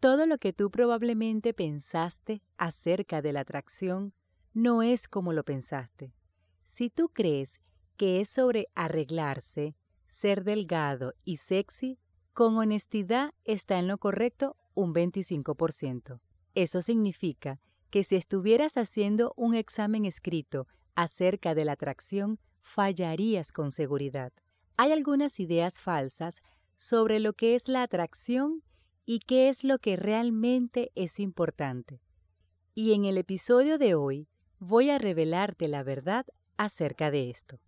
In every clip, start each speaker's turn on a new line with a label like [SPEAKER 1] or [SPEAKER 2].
[SPEAKER 1] Todo lo que tú probablemente pensaste acerca de la atracción no es como lo pensaste. Si tú crees que es sobre arreglarse, ser delgado y sexy, con honestidad está en lo correcto un 25%. Eso significa que si estuvieras haciendo un examen escrito acerca de la atracción, fallarías con seguridad. Hay algunas ideas falsas sobre lo que es la atracción y qué es lo que realmente es importante. Y en el episodio de hoy voy a revelarte la verdad acerca de esto.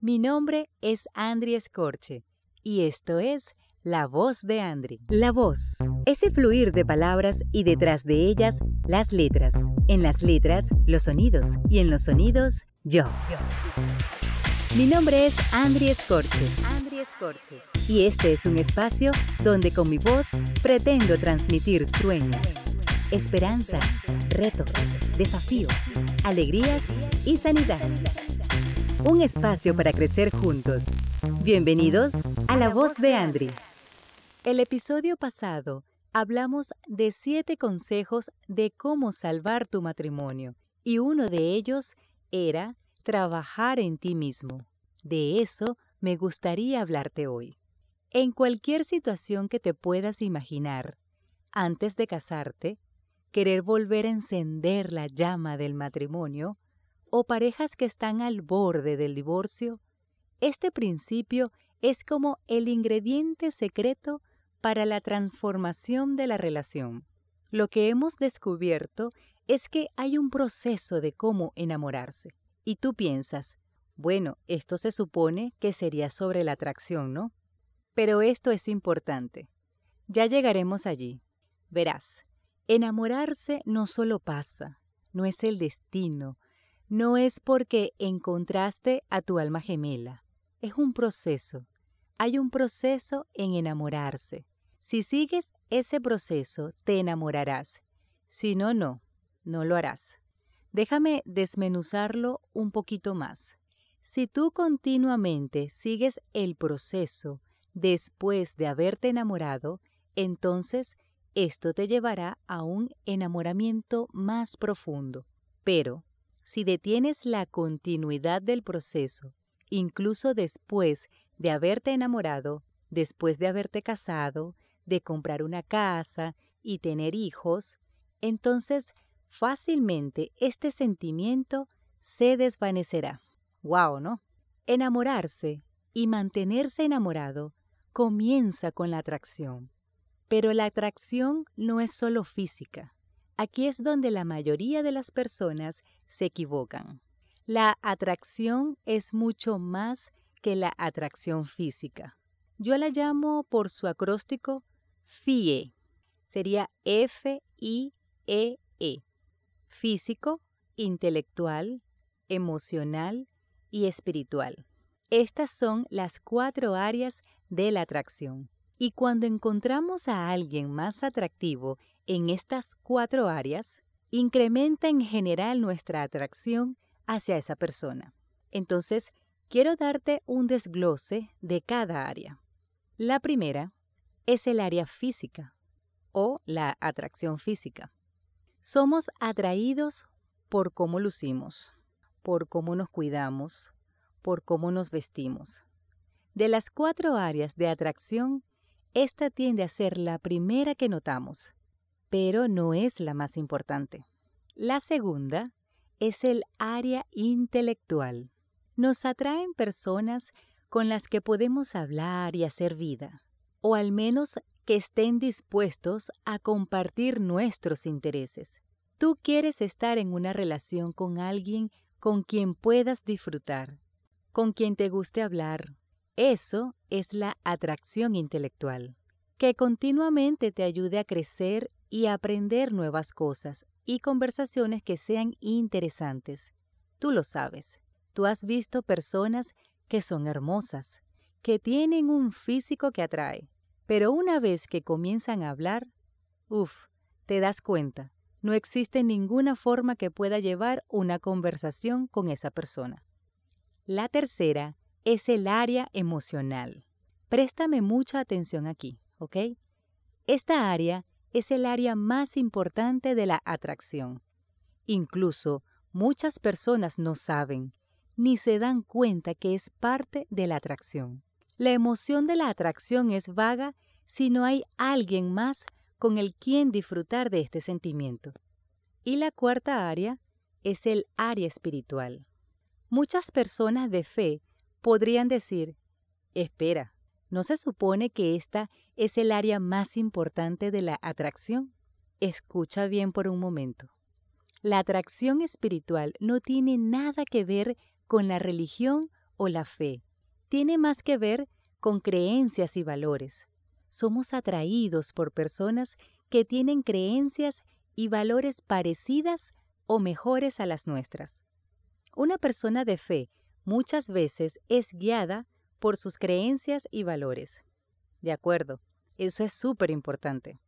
[SPEAKER 1] Mi nombre es Andri Escorche y esto es La Voz de Andri. La voz, ese fluir de palabras y detrás de ellas las letras. En las letras, los sonidos y en los sonidos, yo. Mi nombre es Andri Escorche. Y este es un espacio donde con mi voz pretendo transmitir sueños, esperanza, retos, desafíos, alegrías y sanidad. Un espacio para crecer juntos. Bienvenidos a La Voz de Andri. El episodio pasado hablamos de siete consejos de cómo salvar tu matrimonio y uno de ellos era trabajar en ti mismo. De eso me gustaría hablarte hoy. En cualquier situación que te puedas imaginar, antes de casarte, querer volver a encender la llama del matrimonio, o parejas que están al borde del divorcio, este principio es como el ingrediente secreto para la transformación de la relación. Lo que hemos descubierto es que hay un proceso de cómo enamorarse. Y tú piensas, bueno, esto se supone que sería sobre la atracción, ¿no? Pero esto es importante. Ya llegaremos allí. Verás, enamorarse no solo pasa, no es el destino, no es porque encontraste a tu alma gemela. Es un proceso. Hay un proceso en enamorarse. Si sigues ese proceso, te enamorarás. Si no, no, no lo harás. Déjame desmenuzarlo un poquito más. Si tú continuamente sigues el proceso después de haberte enamorado, entonces esto te llevará a un enamoramiento más profundo. Pero, si detienes la continuidad del proceso, incluso después de haberte enamorado, después de haberte casado, de comprar una casa y tener hijos, entonces fácilmente este sentimiento se desvanecerá. ¡Wow! ¿No? Enamorarse y mantenerse enamorado comienza con la atracción. Pero la atracción no es solo física. Aquí es donde la mayoría de las personas se equivocan. La atracción es mucho más que la atracción física. Yo la llamo por su acróstico FIE. Sería F-I-E-E. -E. Físico, intelectual, emocional y espiritual. Estas son las cuatro áreas de la atracción. Y cuando encontramos a alguien más atractivo en estas cuatro áreas, incrementa en general nuestra atracción hacia esa persona. Entonces, quiero darte un desglose de cada área. La primera es el área física o la atracción física. Somos atraídos por cómo lucimos, por cómo nos cuidamos, por cómo nos vestimos. De las cuatro áreas de atracción, esta tiende a ser la primera que notamos, pero no es la más importante. La segunda es el área intelectual. Nos atraen personas con las que podemos hablar y hacer vida, o al menos que estén dispuestos a compartir nuestros intereses. Tú quieres estar en una relación con alguien con quien puedas disfrutar, con quien te guste hablar. Eso es la atracción intelectual, que continuamente te ayude a crecer y a aprender nuevas cosas y conversaciones que sean interesantes. Tú lo sabes, tú has visto personas que son hermosas, que tienen un físico que atrae, pero una vez que comienzan a hablar, uff, te das cuenta, no existe ninguna forma que pueda llevar una conversación con esa persona. La tercera es el área emocional. Préstame mucha atención aquí, ¿ok? Esta área es el área más importante de la atracción. Incluso muchas personas no saben ni se dan cuenta que es parte de la atracción. La emoción de la atracción es vaga si no hay alguien más con el quien disfrutar de este sentimiento. Y la cuarta área es el área espiritual. Muchas personas de fe podrían decir, espera, ¿no se supone que esta es el área más importante de la atracción? Escucha bien por un momento. La atracción espiritual no tiene nada que ver con la religión o la fe. Tiene más que ver con creencias y valores. Somos atraídos por personas que tienen creencias y valores parecidas o mejores a las nuestras. Una persona de fe muchas veces es guiada por sus creencias y valores. De acuerdo, eso es súper importante.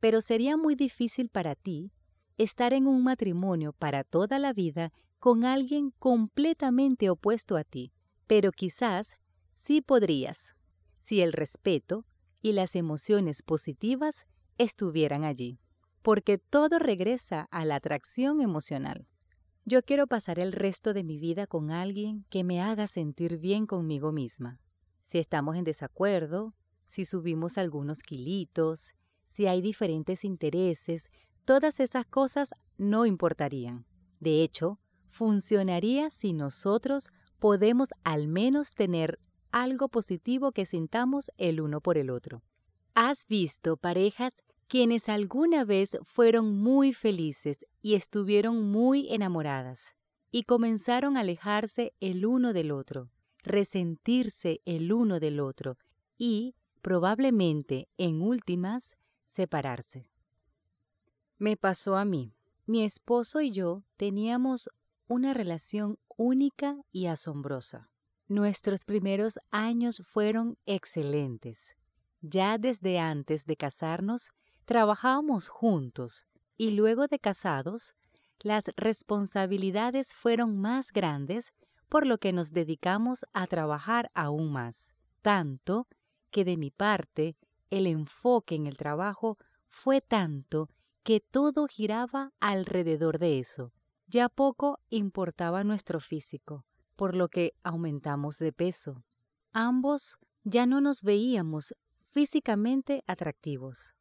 [SPEAKER 1] Pero sería muy difícil para ti estar en un matrimonio para toda la vida con alguien completamente opuesto a ti. Pero quizás sí podrías, si el respeto y las emociones positivas estuvieran allí. Porque todo regresa a la atracción emocional. Yo quiero pasar el resto de mi vida con alguien que me haga sentir bien conmigo misma. Si estamos en desacuerdo, si subimos algunos kilitos, si hay diferentes intereses, todas esas cosas no importarían. De hecho, funcionaría si nosotros podemos al menos tener algo positivo que sintamos el uno por el otro. ¿Has visto parejas quienes alguna vez fueron muy felices y estuvieron muy enamoradas, y comenzaron a alejarse el uno del otro, resentirse el uno del otro, y, probablemente, en últimas, separarse. Me pasó a mí. Mi esposo y yo teníamos una relación única y asombrosa. Nuestros primeros años fueron excelentes. Ya desde antes de casarnos, trabajábamos juntos y luego de casados, las responsabilidades fueron más grandes, por lo que nos dedicamos a trabajar aún más. Tanto que de mi parte, el enfoque en el trabajo fue tanto que todo giraba alrededor de eso. Ya poco importaba nuestro físico, por lo que aumentamos de peso. Ambos ya no nos veíamos físicamente atractivos.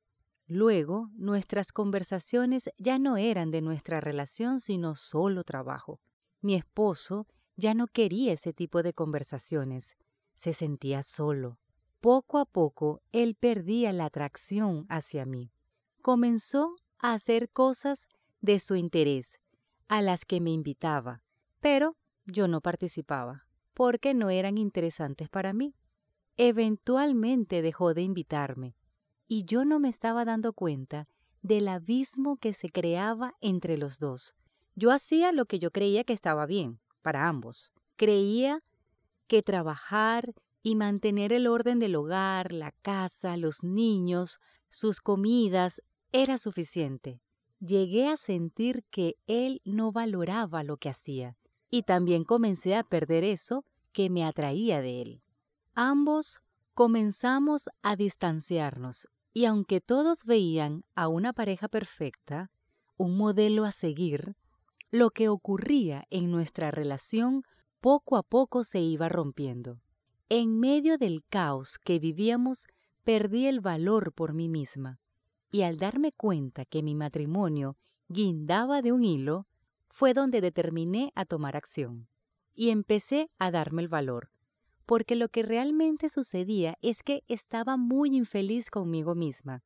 [SPEAKER 1] Luego, nuestras conversaciones ya no eran de nuestra relación, sino solo trabajo. Mi esposo ya no quería ese tipo de conversaciones. Se sentía solo. Poco a poco, él perdía la atracción hacia mí. Comenzó a hacer cosas de su interés, a las que me invitaba, pero yo no participaba, porque no eran interesantes para mí. Eventualmente dejó de invitarme, y yo no me estaba dando cuenta del abismo que se creaba entre los dos. Yo hacía lo que yo creía que estaba bien para ambos. Creía que trabajar y mantener el orden del hogar, la casa, los niños, sus comidas, era suficiente. Llegué a sentir que él no valoraba lo que hacía, y también comencé a perder eso que me atraía de él. Ambos comenzamos a distanciarnos y aunque todos veían a una pareja perfecta, un modelo a seguir, lo que ocurría en nuestra relación poco a poco se iba rompiendo. En medio del caos que vivíamos, perdí el valor por mí misma, y al darme cuenta que mi matrimonio guindaba de un hilo, fue donde determiné a tomar acción. Y empecé a darme el valor, porque lo que realmente sucedía es que estaba muy infeliz conmigo misma.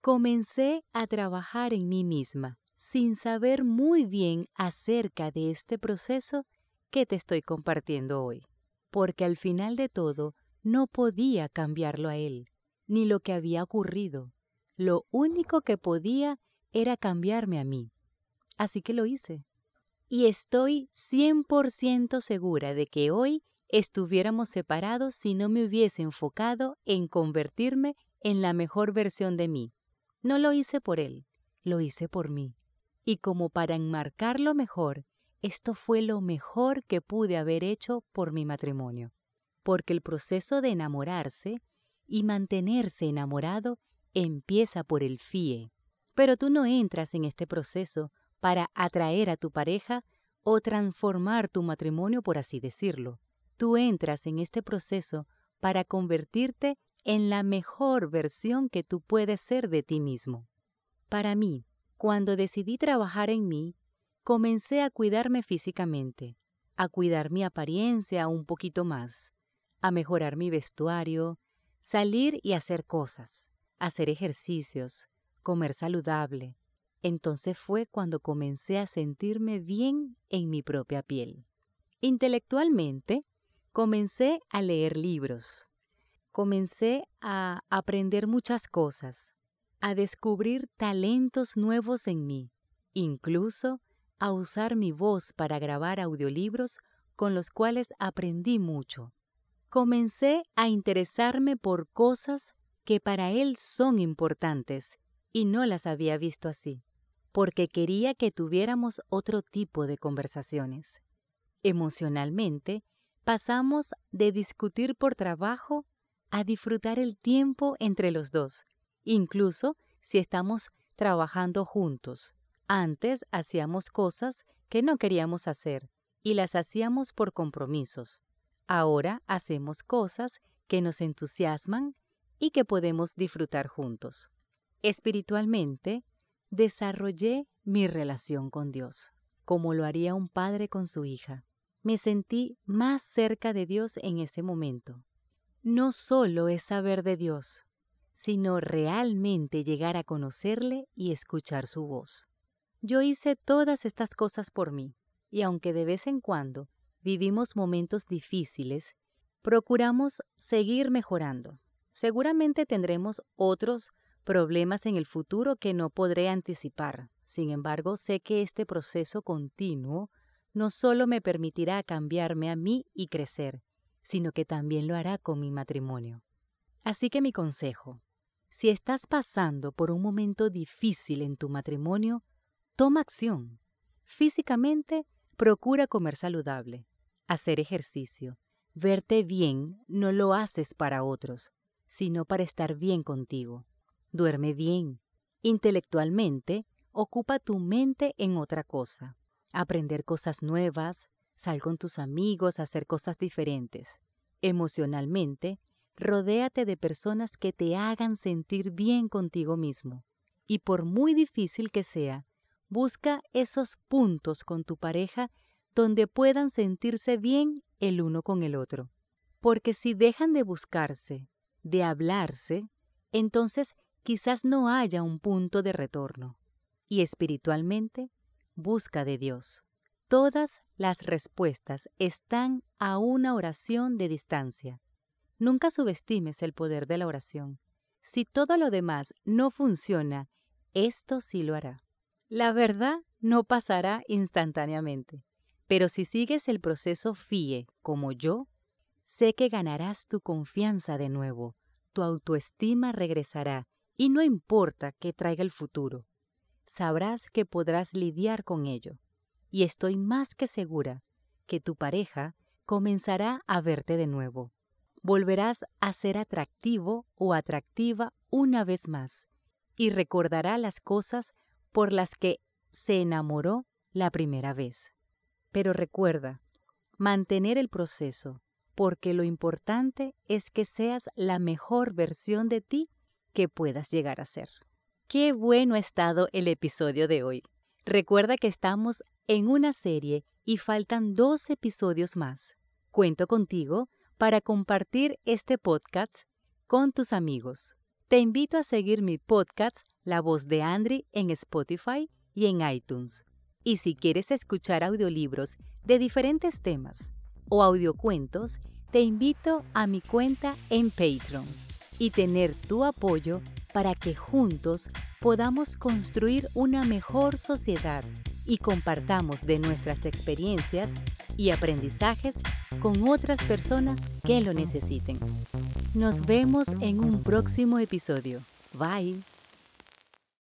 [SPEAKER 1] Comencé a trabajar en mí misma, sin saber muy bien acerca de este proceso que te estoy compartiendo hoy, porque al final de todo no podía cambiarlo a él, ni lo que había ocurrido. Lo único que podía era cambiarme a mí. Así que lo hice. Y estoy 100% segura de que hoy estuviéramos separados si no me hubiese enfocado en convertirme en la mejor versión de mí. No lo hice por él, lo hice por mí. Y como para enmarcarlo mejor, esto fue lo mejor que pude haber hecho por mi matrimonio. Porque el proceso de enamorarse y mantenerse enamorado empieza por el FIE, Pero tú no entras en este proceso para atraer a tu pareja o transformar tu matrimonio, por así decirlo. Tú entras en este proceso para convertirte en la mejor versión que tú puedes ser de ti mismo. Para mí, cuando decidí trabajar en mí, comencé a cuidarme físicamente, a cuidar mi apariencia un poquito más, a mejorar mi vestuario, salir y hacer cosas, hacer ejercicios, comer saludable. Entonces fue cuando comencé a sentirme bien en mi propia piel. Intelectualmente, comencé a leer libros. Comencé a aprender muchas cosas, a descubrir talentos nuevos en mí, incluso a usar mi voz para grabar audiolibros con los cuales aprendí mucho. Comencé a interesarme por cosas que para él son importantes y no las había visto así, porque quería que tuviéramos otro tipo de conversaciones. Emocionalmente, pasamos de discutir por trabajo a disfrutar el tiempo entre los dos, incluso si estamos trabajando juntos. Antes hacíamos cosas que no queríamos hacer y las hacíamos por compromisos. Ahora hacemos cosas que nos entusiasman y que podemos disfrutar juntos. Espiritualmente, desarrollé mi relación con Dios, como lo haría un padre con su hija me sentí más cerca de Dios en ese momento. No solo es saber de Dios, sino realmente llegar a conocerle y escuchar su voz. Yo hice todas estas cosas por mí, y aunque de vez en cuando vivimos momentos difíciles, procuramos seguir mejorando. Seguramente tendremos otros problemas en el futuro que no podré anticipar. Sin embargo, sé que este proceso continuo no solo me permitirá cambiarme a mí y crecer, sino que también lo hará con mi matrimonio. Así que mi consejo, si estás pasando por un momento difícil en tu matrimonio, toma acción. Físicamente, procura comer saludable, hacer ejercicio. Verte bien no lo haces para otros, sino para estar bien contigo. Duerme bien. Intelectualmente, ocupa tu mente en otra cosa aprender cosas nuevas, sal con tus amigos a hacer cosas diferentes. Emocionalmente, rodéate de personas que te hagan sentir bien contigo mismo. Y por muy difícil que sea, busca esos puntos con tu pareja donde puedan sentirse bien el uno con el otro. Porque si dejan de buscarse, de hablarse, entonces quizás no haya un punto de retorno. Y espiritualmente, busca de Dios. Todas las respuestas están a una oración de distancia. Nunca subestimes el poder de la oración. Si todo lo demás no funciona, esto sí lo hará. La verdad no pasará instantáneamente, pero si sigues el proceso FIE como yo, sé que ganarás tu confianza de nuevo, tu autoestima regresará y no importa qué traiga el futuro, sabrás que podrás lidiar con ello. Y estoy más que segura que tu pareja comenzará a verte de nuevo. Volverás a ser atractivo o atractiva una vez más y recordará las cosas por las que se enamoró la primera vez. Pero recuerda, mantener el proceso, porque lo importante es que seas la mejor versión de ti que puedas llegar a ser. Qué bueno ha estado el episodio de hoy. Recuerda que estamos en una serie y faltan dos episodios más. Cuento contigo para compartir este podcast con tus amigos. Te invito a seguir mi podcast La voz de Andri en Spotify y en iTunes. Y si quieres escuchar audiolibros de diferentes temas o audiocuentos, te invito a mi cuenta en Patreon y tener tu apoyo para que juntos podamos construir una mejor sociedad y compartamos de nuestras experiencias y aprendizajes con otras personas que lo necesiten. Nos vemos en un próximo episodio. Bye.